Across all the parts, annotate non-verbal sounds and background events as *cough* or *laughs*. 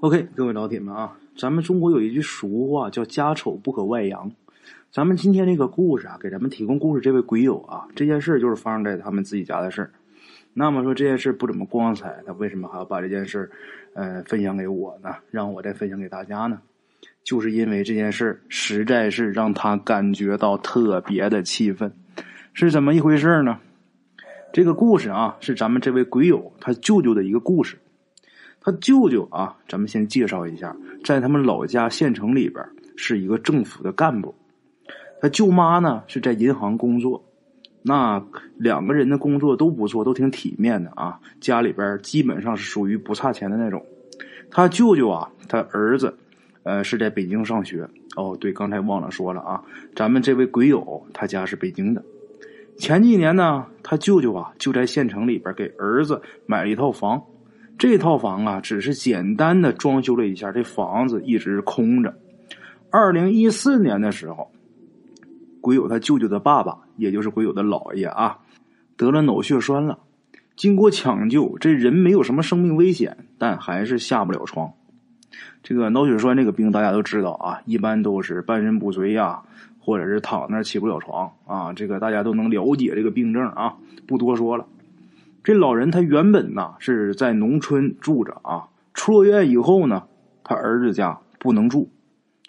OK，各位老铁们啊，咱们中国有一句俗话叫“家丑不可外扬”。咱们今天这个故事啊，给咱们提供故事这位鬼友啊，这件事就是发生在他们自己家的事。那么说这件事不怎么光彩，他为什么还要把这件事呃，分享给我呢？让我再分享给大家呢？就是因为这件事实在是让他感觉到特别的气愤。是怎么一回事呢？这个故事啊，是咱们这位鬼友他舅舅的一个故事。他舅舅啊，咱们先介绍一下，在他们老家县城里边是一个政府的干部。他舅妈呢是在银行工作，那两个人的工作都不错，都挺体面的啊。家里边基本上是属于不差钱的那种。他舅舅啊，他儿子呃是在北京上学。哦，对，刚才忘了说了啊，咱们这位鬼友他家是北京的。前几年呢，他舅舅啊就在县城里边给儿子买了一套房。这套房啊，只是简单的装修了一下，这房子一直空着。二零一四年的时候，鬼友他舅舅的爸爸，也就是鬼友的姥爷啊，得了脑血栓了。经过抢救，这人没有什么生命危险，但还是下不了床。这个脑血栓这个病大家都知道啊，一般都是半身不遂呀，或者是躺那起不了床啊。这个大家都能了解这个病症啊，不多说了。这老人他原本呢是在农村住着啊，出了院以后呢，他儿子家不能住，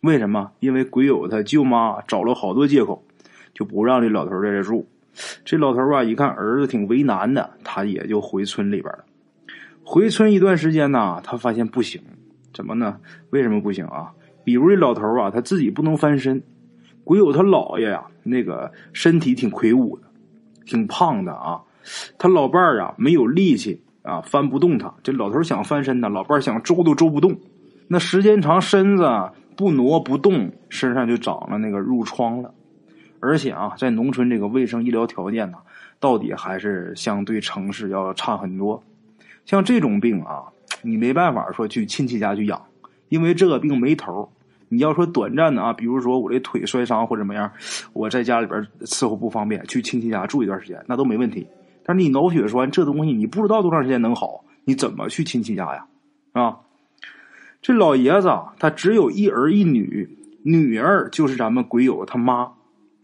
为什么？因为鬼友他舅妈找了好多借口，就不让这老头在这住。这老头啊，一看儿子挺为难的，他也就回村里边了。回村一段时间呢，他发现不行，怎么呢？为什么不行啊？比如这老头啊，他自己不能翻身，鬼友他姥爷呀，那个身体挺魁梧的，挺胖的啊。他老伴儿啊，没有力气啊，翻不动他。这老头儿想翻身呢，老伴儿想周都周不动。那时间长，身子不挪不动，身上就长了那个褥疮了。而且啊，在农村这个卫生医疗条件呢，到底还是相对城市要差很多。像这种病啊，你没办法说去亲戚家去养，因为这个病没头。你要说短暂的啊，比如说我这腿摔伤或者怎么样，我在家里边伺候不方便，去亲戚家住一段时间，那都没问题。但是你脑血栓这东西你不知道多长时间能好，你怎么去亲戚家呀？啊，这老爷子他只有一儿一女，女儿就是咱们鬼友他妈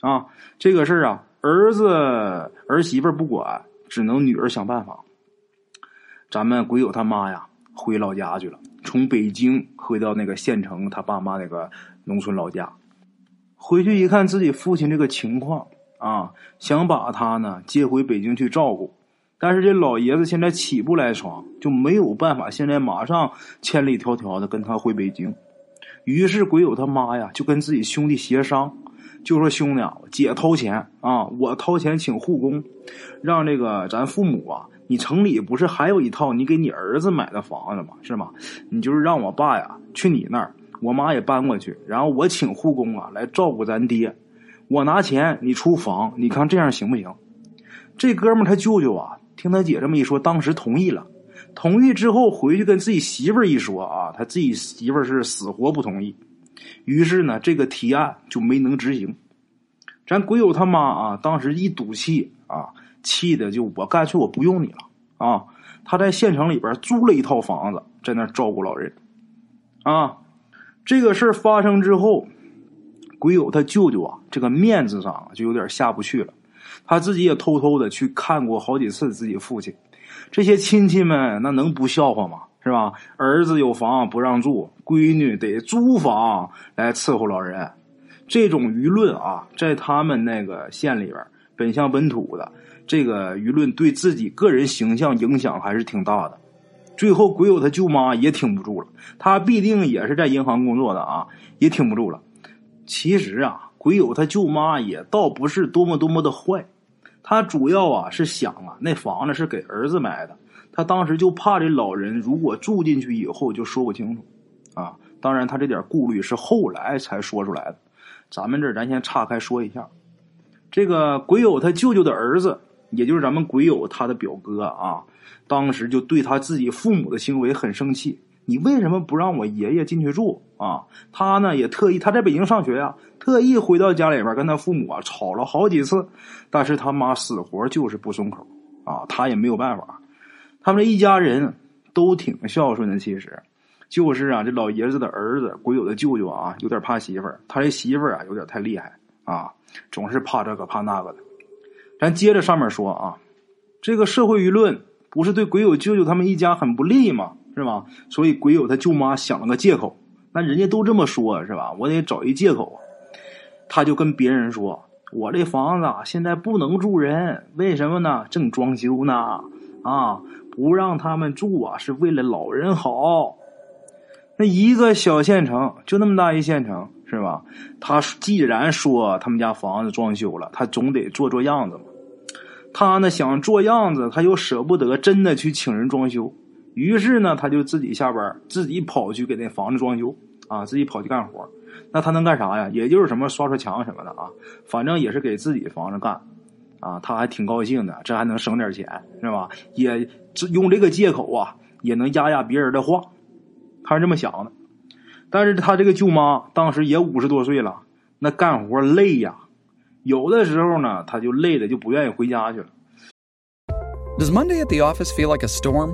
啊。这个事儿啊，儿子儿媳妇不管，只能女儿想办法。咱们鬼友他妈呀，回老家去了，从北京回到那个县城他爸妈那个农村老家，回去一看自己父亲这个情况。啊，想把他呢接回北京去照顾，但是这老爷子现在起不来床，就没有办法，现在马上千里迢迢的跟他回北京。于是鬼友他妈呀就跟自己兄弟协商，就说兄弟啊，姐掏钱啊，我掏钱请护工，让这个咱父母啊，你城里不是还有一套你给你儿子买的房子吗？是吗？你就是让我爸呀去你那儿，我妈也搬过去，然后我请护工啊来照顾咱爹。我拿钱，你出房，你看这样行不行？这哥们他舅舅啊，听他姐这么一说，当时同意了。同意之后回去跟自己媳妇儿一说啊，他自己媳妇儿是死活不同意。于是呢，这个提案就没能执行。咱鬼友他妈啊，当时一赌气啊，气的就我干脆我不用你了啊！他在县城里边租了一套房子，在那照顾老人。啊，这个事儿发生之后。鬼友他舅舅啊，这个面子上就有点下不去了。他自己也偷偷的去看过好几次自己父亲。这些亲戚们那能不笑话吗？是吧？儿子有房不让住，闺女得租房来伺候老人。这种舆论啊，在他们那个县里边，本乡本土的这个舆论对自己个人形象影响还是挺大的。最后，鬼友他舅妈也挺不住了，他必定也是在银行工作的啊，也挺不住了。其实啊，鬼友他舅妈也倒不是多么多么的坏，他主要啊是想啊，那房子是给儿子买的，他当时就怕这老人如果住进去以后就说不清楚，啊，当然他这点顾虑是后来才说出来的，咱们这咱先岔开说一下，这个鬼友他舅舅的儿子，也就是咱们鬼友他的表哥啊，当时就对他自己父母的行为很生气。你为什么不让我爷爷进去住啊？他呢也特意，他在北京上学呀，特意回到家里边跟他父母啊吵了好几次，但是他妈死活就是不松口啊，他也没有办法。他们一家人都挺孝顺的，其实就是啊，这老爷子的儿子鬼友的舅舅啊，有点怕媳妇，他这媳妇啊有点太厉害啊，总是怕这个怕那个的。咱接着上面说啊，这个社会舆论不是对鬼友舅舅他们一家很不利吗？是吧？所以鬼友他舅妈想了个借口，那人家都这么说，是吧？我得找一借口。他就跟别人说：“我这房子现在不能住人，为什么呢？正装修呢。啊，不让他们住啊，是为了老人好。那一个小县城，就那么大一县城，是吧？他既然说他们家房子装修了，他总得做做样子嘛。他呢想做样子，他又舍不得真的去请人装修。”于是呢，他就自己下班，自己跑去给那房子装修啊，自己跑去干活。那他能干啥呀？也就是什么刷刷墙什么的啊，反正也是给自己房子干啊。他还挺高兴的，这还能省点钱是吧？也用这个借口啊，也能压压别人的话。他是这么想的。但是他这个舅妈当时也五十多岁了，那干活累呀，有的时候呢，他就累的就不愿意回家去了。Does Monday at the office feel like a storm?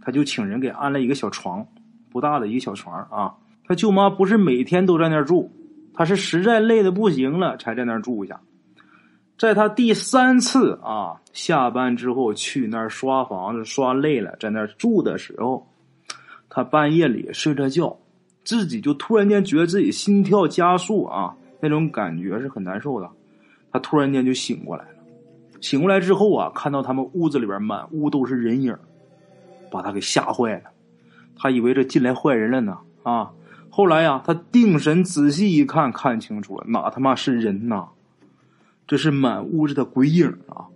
他就请人给安了一个小床，不大的一个小床啊。他舅妈不是每天都在那儿住，他是实在累的不行了才在那儿住一下。在他第三次啊下班之后去那儿刷房子刷累了，在那儿住的时候，他半夜里睡着觉，自己就突然间觉得自己心跳加速啊，那种感觉是很难受的。他突然间就醒过来了，醒过来之后啊，看到他们屋子里边满屋都是人影。把他给吓坏了，他以为这进来坏人了呢啊！后来呀，他定神仔细一看，看清楚了，哪他妈是人呐？这是满屋子的鬼影啊！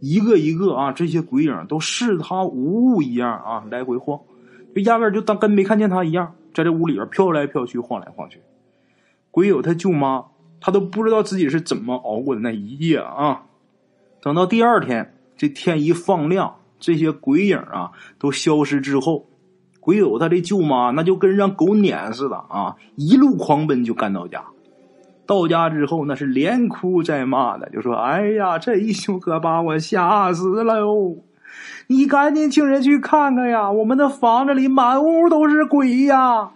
一个一个啊，这些鬼影都视他无物一样啊，来回晃，就压根就当跟没看见他一样，在这屋里边飘来飘去，晃来晃去。鬼友他舅妈，他都不知道自己是怎么熬过的那一夜啊！等到第二天，这天一放亮。这些鬼影啊都消失之后，鬼友他的舅妈那就跟让狗撵似的啊，一路狂奔就赶到家。到家之后那是连哭带骂的，就说：“哎呀，这一宿可把我吓死了哟！你赶紧请人去看看呀，我们的房子里满屋都是鬼呀！”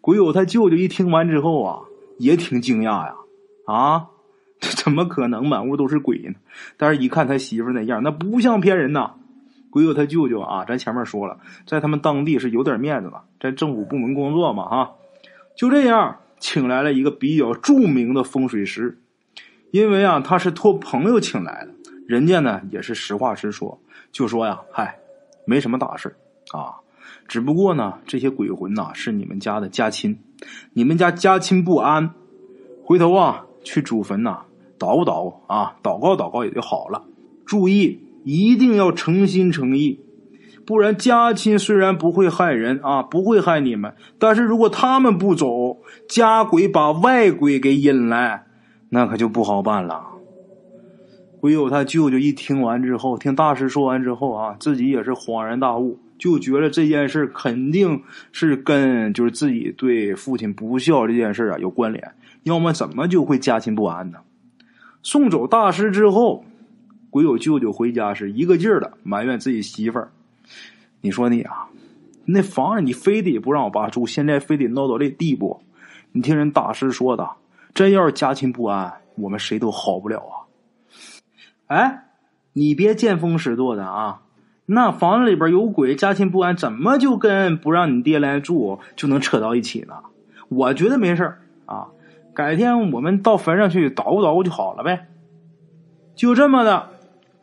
鬼友他舅舅一听完之后啊，也挺惊讶呀，啊。这 *laughs* 怎么可能满屋都是鬼呢？但是，一看他媳妇那样，那不像骗人呐。鬼友他舅舅啊，咱前面说了，在他们当地是有点面子的，在政府部门工作嘛，哈。就这样，请来了一个比较著名的风水师，因为啊，他是托朋友请来的，人家呢也是实话实说，就说呀，嗨，没什么大事啊，只不过呢，这些鬼魂呐是你们家的家亲，你们家家亲不安，回头啊去祖坟呐。祷祷啊，祷告祷告也就好了。注意，一定要诚心诚意，不然家亲虽然不会害人啊，不会害你们，但是如果他们不走，家鬼把外鬼给引来，那可就不好办了。鬼友他舅舅一听完之后，听大师说完之后啊，自己也是恍然大悟，就觉得这件事肯定是跟就是自己对父亲不孝这件事啊有关联，要么怎么就会家亲不安呢？送走大师之后，鬼友舅舅回家是一个劲儿的埋怨自己媳妇儿。你说你啊，那房子你非得不让我爸住，现在非得闹到这地步。你听人大师说的，真要是家亲不安，我们谁都好不了啊。哎，你别见风使舵的啊！那房子里边有鬼，家亲不安，怎么就跟不让你爹来住就能扯到一起呢？我觉得没事儿啊。改天我们到坟上去捣鼓捣鼓就好了呗。就这么的，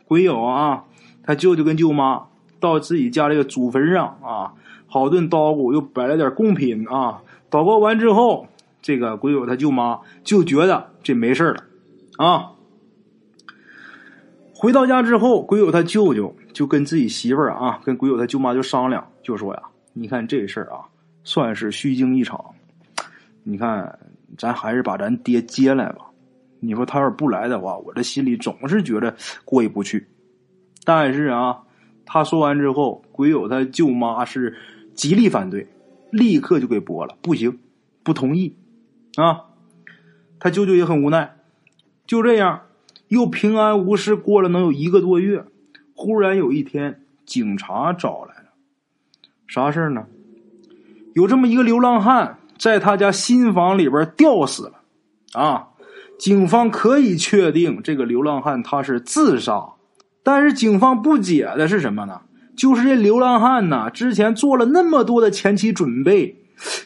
鬼友啊，他舅舅跟舅妈到自己家这个祖坟上啊，好顿捣鼓，又摆了点贡品啊。祷告完之后，这个鬼友他舅妈就觉得这没事了啊。回到家之后，鬼友他舅舅就跟自己媳妇儿啊，跟鬼友他舅妈就商量，就说呀：“你看这事儿啊，算是虚惊一场。你看，咱还是把咱爹接来吧。你说他要是不来的话，我这心里总是觉得过意不去。但是啊，他说完之后，鬼友他舅妈是极力反对，立刻就给拨了，不行，不同意啊。他舅舅也很无奈，就这样，又平安无事过了能有一个多月。忽然有一天，警察找来了，啥事呢？有这么一个流浪汉在他家新房里边吊死了，啊，警方可以确定这个流浪汉他是自杀，但是警方不解的是什么呢？就是这流浪汉呐，之前做了那么多的前期准备，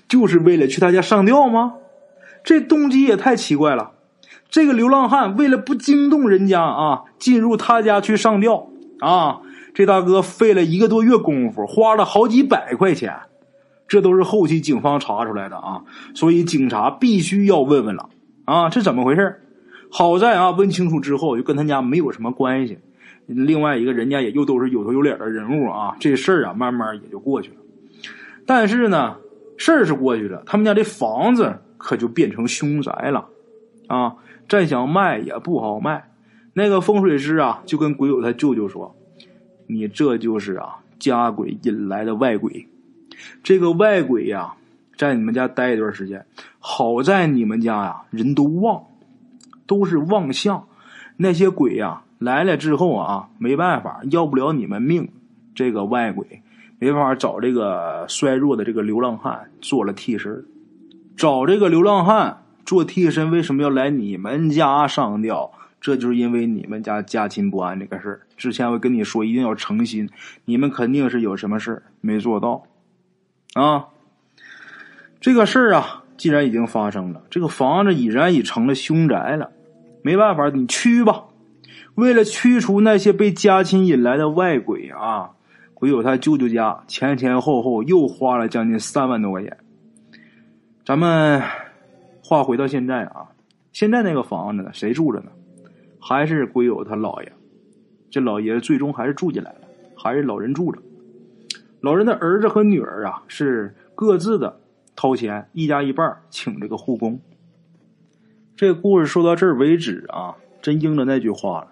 就是为了去他家上吊吗？这动机也太奇怪了。这个流浪汉为了不惊动人家啊，进入他家去上吊。啊，这大哥费了一个多月功夫，花了好几百块钱，这都是后期警方查出来的啊，所以警察必须要问问了啊，这怎么回事？好在啊，问清楚之后就跟他家没有什么关系。另外一个人家也又都是有头有脸的人物啊，这事儿啊慢慢也就过去了。但是呢，事儿是过去了，他们家这房子可就变成凶宅了啊，再想卖也不好卖。那个风水师啊，就跟鬼友他舅舅说：“你这就是啊，家鬼引来的外鬼。这个外鬼呀，在你们家待一段时间，好在你们家呀，人都旺，都是旺相。那些鬼呀来了之后啊，没办法，要不了你们命。这个外鬼没办法找这个衰弱的这个流浪汉做了替身，找这个流浪汉做替身，为什么要来你们家上吊？”这就是因为你们家家亲不安这个事儿。之前我跟你说，一定要诚心，你们肯定是有什么事没做到啊。这个事儿啊，既然已经发生了，这个房子已然已成了凶宅了，没办法，你驱吧。为了驱除那些被家亲引来的外鬼啊，鬼友他舅舅家前前后后又花了将近三万多块钱。咱们话回到现在啊，现在那个房子呢，谁住着呢？还是鬼友他姥爷，这老爷子最终还是住进来了，还是老人住着。老人的儿子和女儿啊，是各自的掏钱，一家一半请这个护工。这故事说到这儿为止啊，真应了那句话了：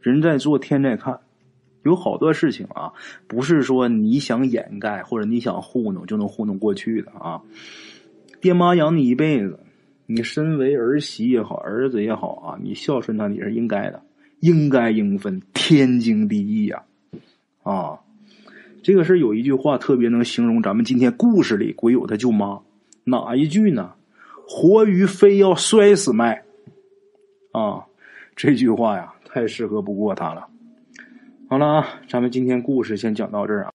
人在做，天在看。有好多事情啊，不是说你想掩盖或者你想糊弄就能糊弄过去的啊。爹妈养你一辈子。你身为儿媳也好，儿子也好啊，你孝顺他你是应该的，应该应分，天经地义呀！啊，这个是有一句话特别能形容咱们今天故事里鬼友他舅妈，哪一句呢？活鱼非要摔死卖啊！这句话呀，太适合不过他了。好了啊，咱们今天故事先讲到这儿啊。